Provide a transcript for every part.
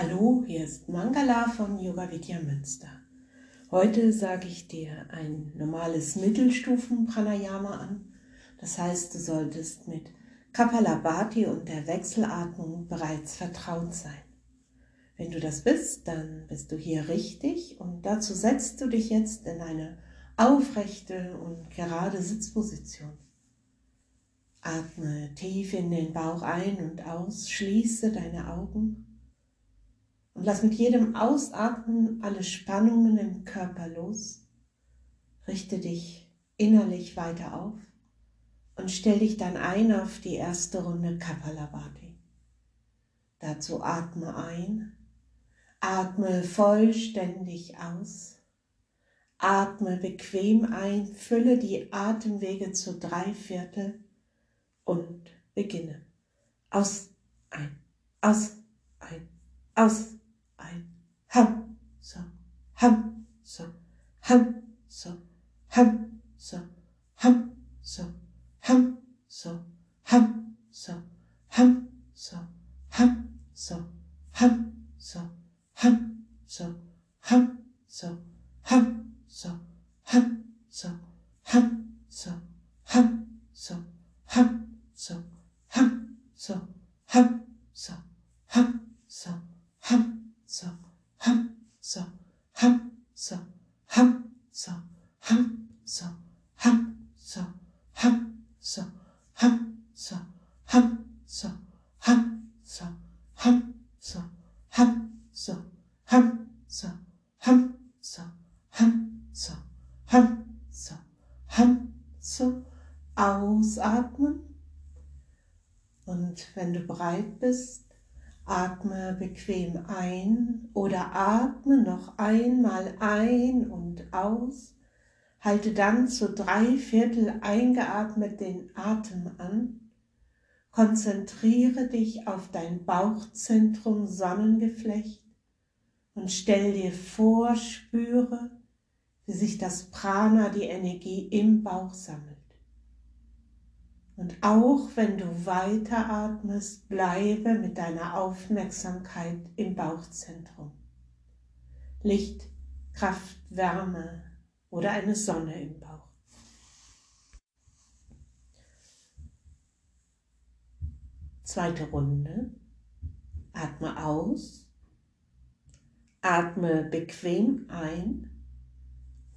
Hallo, hier ist Mangala von Yoga Vidya Münster. Heute sage ich dir ein normales Mittelstufen-Pranayama an. Das heißt, du solltest mit Kapalabhati und der Wechselatmung bereits vertraut sein. Wenn du das bist, dann bist du hier richtig und dazu setzt du dich jetzt in eine aufrechte und gerade Sitzposition. Atme tief in den Bauch ein und aus, schließe deine Augen und lass mit jedem Ausatmen alle Spannungen im Körper los. Richte dich innerlich weiter auf und stell dich dann ein auf die erste Runde Kapalabhati. Dazu atme ein, atme vollständig aus, atme bequem ein, fülle die Atemwege zu drei Viertel und beginne. Aus, ein, aus, ein, aus, ein, ham, so, ham, so, ham, so, ham, so, ham, so, ham, so, ham, so, ham, so, ham, so, ham, so, ham, so, ham, so, ham, so, ham, so, ham, so, ham, ham, so, ausatmen. Und wenn du bereit bist, Atme bequem ein oder atme noch einmal ein und aus. Halte dann zu drei Viertel eingeatmet den Atem an. Konzentriere dich auf dein Bauchzentrum Sonnengeflecht und stell dir vor, spüre, wie sich das Prana, die Energie im Bauch sammelt. Und auch wenn du weiteratmest, bleibe mit deiner Aufmerksamkeit im Bauchzentrum. Licht, Kraft, Wärme oder eine Sonne im Bauch. Zweite Runde. Atme aus. Atme bequem ein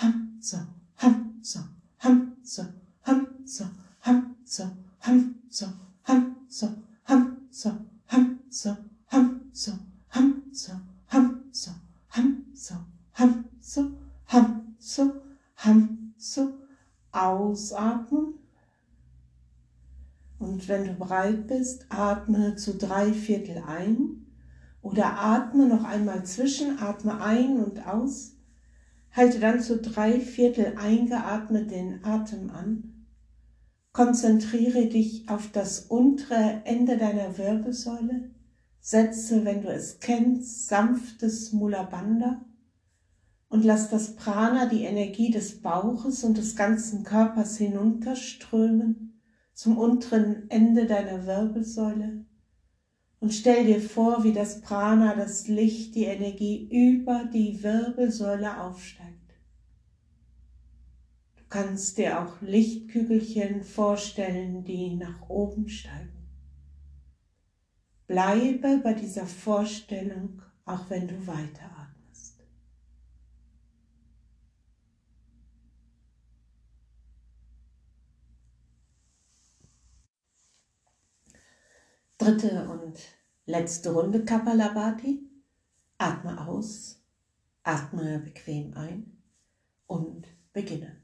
hum so hum so hum so hum so hum so hum so hum so hum so ausatmen und wenn du bereit bist, atme zu drei Viertel ein oder atme noch einmal zwischen, atme ein und aus, halte dann zu drei Viertel eingeatmet den Atem an Konzentriere dich auf das untere Ende deiner Wirbelsäule. Setze, wenn du es kennst, sanftes Mula Bandha und lass das Prana, die Energie des Bauches und des ganzen Körpers hinunterströmen zum unteren Ende deiner Wirbelsäule. Und stell dir vor, wie das Prana, das Licht, die Energie über die Wirbelsäule aufsteigt kannst dir auch Lichtkügelchen vorstellen, die nach oben steigen. Bleibe bei dieser Vorstellung, auch wenn du weiteratmest. Dritte und letzte Runde Kapalabhati. Atme aus, atme bequem ein und beginne.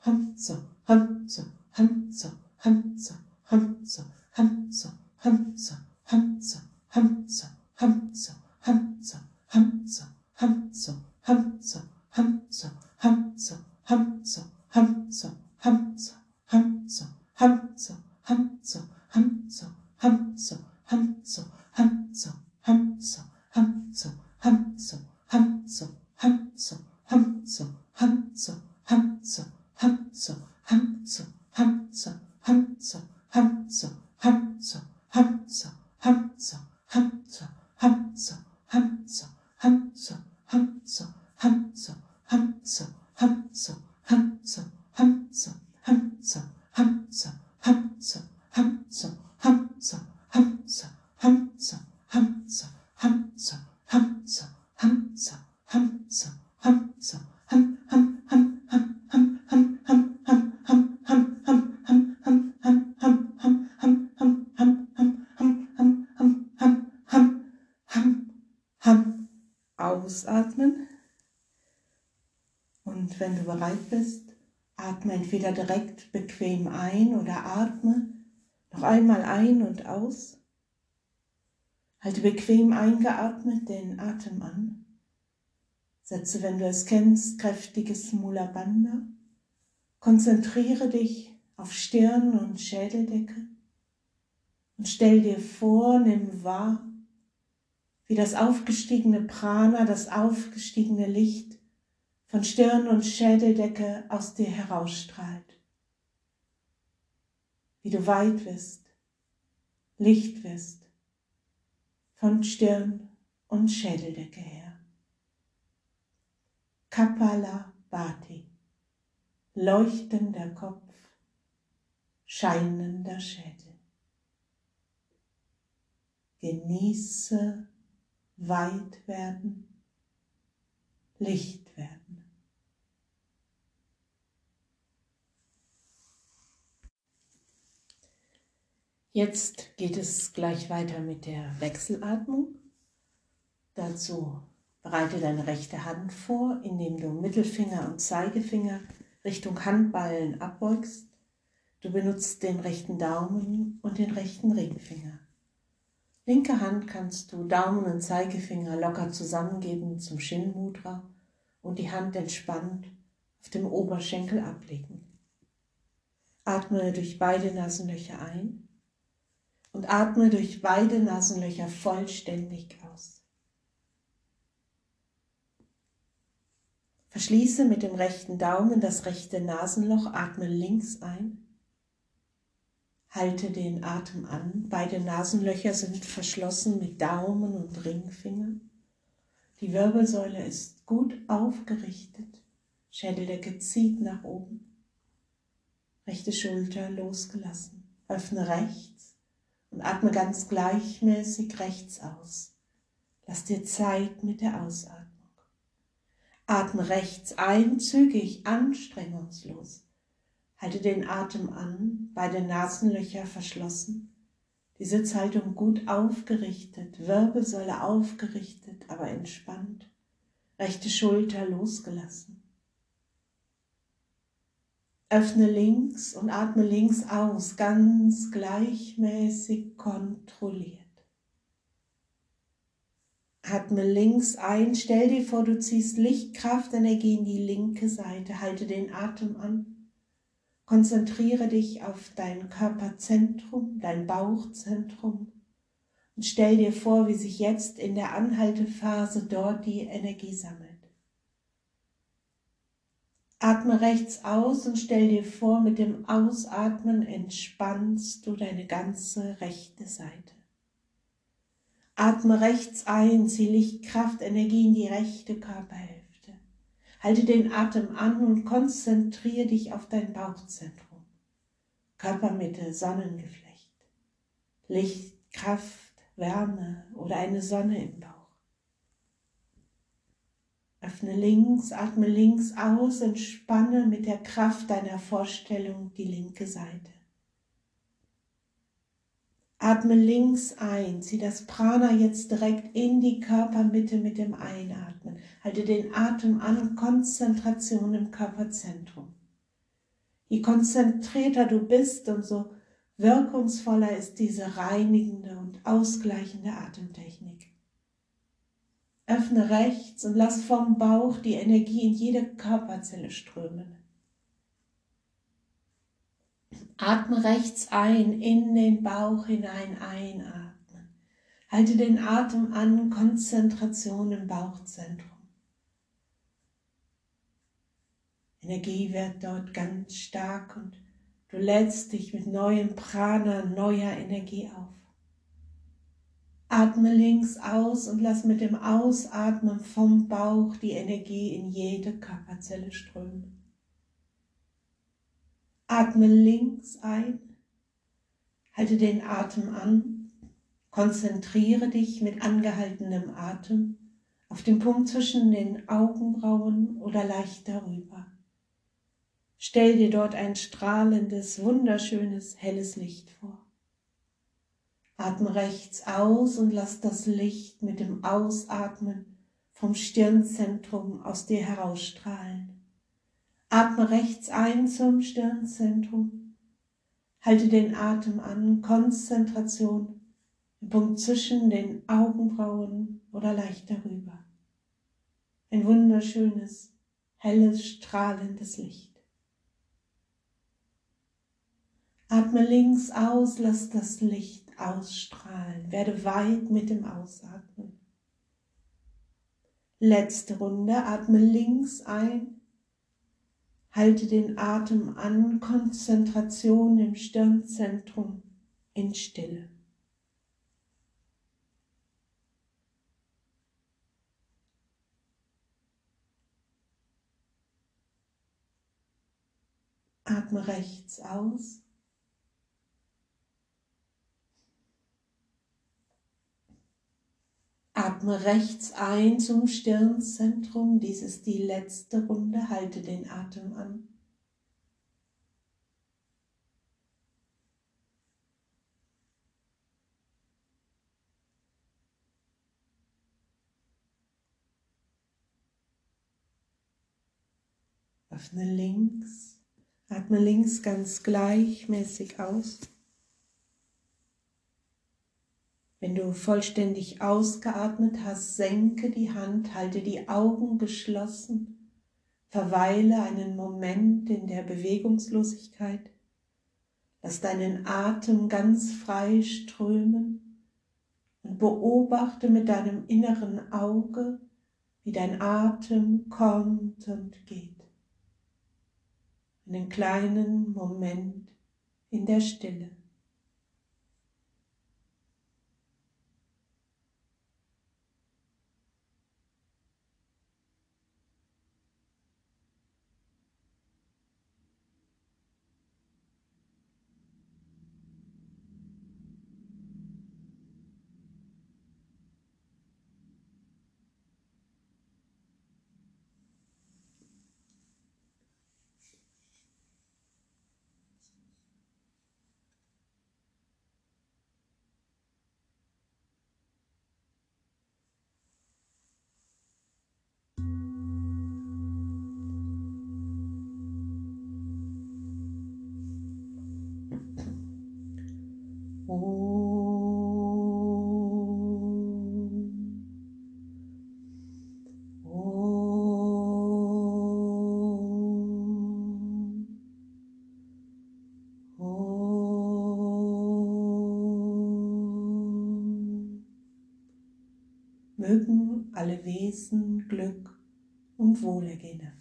ham, so, ham, so, ham, so, ham, so, ham, so, ham, so, ham, so, ham, so, ham, so, ham, so, ham, so, ham, so, ham, so, ham, so, ham, so, ham, so, ham, so, ham, so, ham, so, ham, so, ham, so, ham, so, ham, so, ham, so, ham, so, ham, so, ham, so, ham, du bereit bist, atme entweder direkt bequem ein oder atme noch einmal ein und aus. Halte bequem eingeatmet den Atem an. Setze, wenn du es kennst, kräftiges Mula Bandha. Konzentriere dich auf Stirn und Schädeldecke und stell dir vor, nimm wahr, wie das aufgestiegene Prana, das aufgestiegene Licht von Stirn und Schädeldecke aus dir herausstrahlt. Wie du weit wirst, Licht wirst, von Stirn und Schädeldecke her. Kapala Bhati, leuchtender Kopf, scheinender Schädel. Genieße weit werden, Licht werden. Jetzt geht es gleich weiter mit der Wechselatmung. Dazu bereite deine rechte Hand vor, indem du Mittelfinger und Zeigefinger Richtung Handballen abbeugst. Du benutzt den rechten Daumen und den rechten Ringfinger. Linke Hand kannst du Daumen und Zeigefinger locker zusammengeben zum Shin Mudra und die Hand entspannt auf dem Oberschenkel ablegen. Atme durch beide Nasenlöcher ein und atme durch beide Nasenlöcher vollständig aus. Verschließe mit dem rechten Daumen das rechte Nasenloch, atme links ein. Halte den Atem an. Beide Nasenlöcher sind verschlossen mit Daumen und Ringfinger. Die Wirbelsäule ist gut aufgerichtet. Schädeldecke zieht nach oben. Rechte Schulter losgelassen. Öffne rechts und atme ganz gleichmäßig rechts aus. Lass dir Zeit mit der Ausatmung. Atme rechts ein, zügig, anstrengungslos. Halte den Atem an, beide Nasenlöcher verschlossen, die Sitzhaltung gut aufgerichtet, Wirbelsäule aufgerichtet, aber entspannt, rechte Schulter losgelassen. Öffne links und atme links aus, ganz gleichmäßig kontrolliert. Atme links ein, stell dir vor, du ziehst Lichtkraftenergie in die linke Seite, halte den Atem an. Konzentriere dich auf dein Körperzentrum, dein Bauchzentrum und stell dir vor, wie sich jetzt in der Anhaltephase dort die Energie sammelt. Atme rechts aus und stell dir vor, mit dem Ausatmen entspannst du deine ganze rechte Seite. Atme rechts ein, zieh Licht, Kraft, Energie in die rechte Körperhälfte. Halte den Atem an und konzentriere dich auf dein Bauchzentrum. Körpermitte, Sonnengeflecht. Licht, Kraft, Wärme oder eine Sonne im Bauch. Öffne links, atme links aus, entspanne mit der Kraft deiner Vorstellung die linke Seite. Atme links ein, zieh das Prana jetzt direkt in die Körpermitte mit dem Einatmen. Halte den Atem an, Konzentration im Körperzentrum. Je konzentrierter du bist, umso wirkungsvoller ist diese reinigende und ausgleichende Atemtechnik. Öffne rechts und lass vom Bauch die Energie in jede Körperzelle strömen. Atme rechts ein, in den Bauch hinein einatmen. Halte den Atem an, Konzentration im Bauchzentrum. Energie wird dort ganz stark und du lädst dich mit neuem Prana, neuer Energie auf. Atme links aus und lass mit dem Ausatmen vom Bauch die Energie in jede Körperzelle strömen. Atme links ein, halte den Atem an, konzentriere dich mit angehaltenem Atem auf den Punkt zwischen den Augenbrauen oder leicht darüber. Stell dir dort ein strahlendes, wunderschönes, helles Licht vor. Atme rechts aus und lass das Licht mit dem Ausatmen vom Stirnzentrum aus dir herausstrahlen. Atme rechts ein zum Stirnzentrum. Halte den Atem an, Konzentration im Punkt zwischen den Augenbrauen oder leicht darüber. Ein wunderschönes, helles, strahlendes Licht. Atme links aus, lass das Licht ausstrahlen. Werde weit mit dem Ausatmen. Letzte Runde. Atme links ein Halte den Atem an, Konzentration im Stirnzentrum in Stille. Atme rechts aus. Atme rechts ein zum Stirnzentrum. Dies ist die letzte Runde. Halte den Atem an. Öffne links. Atme links ganz gleichmäßig aus. Wenn du vollständig ausgeatmet hast, senke die Hand, halte die Augen geschlossen, verweile einen Moment in der Bewegungslosigkeit, lass deinen Atem ganz frei strömen und beobachte mit deinem inneren Auge, wie dein Atem kommt und geht. Einen kleinen Moment in der Stille. Mögen alle Wesen Glück und Wohlergehen.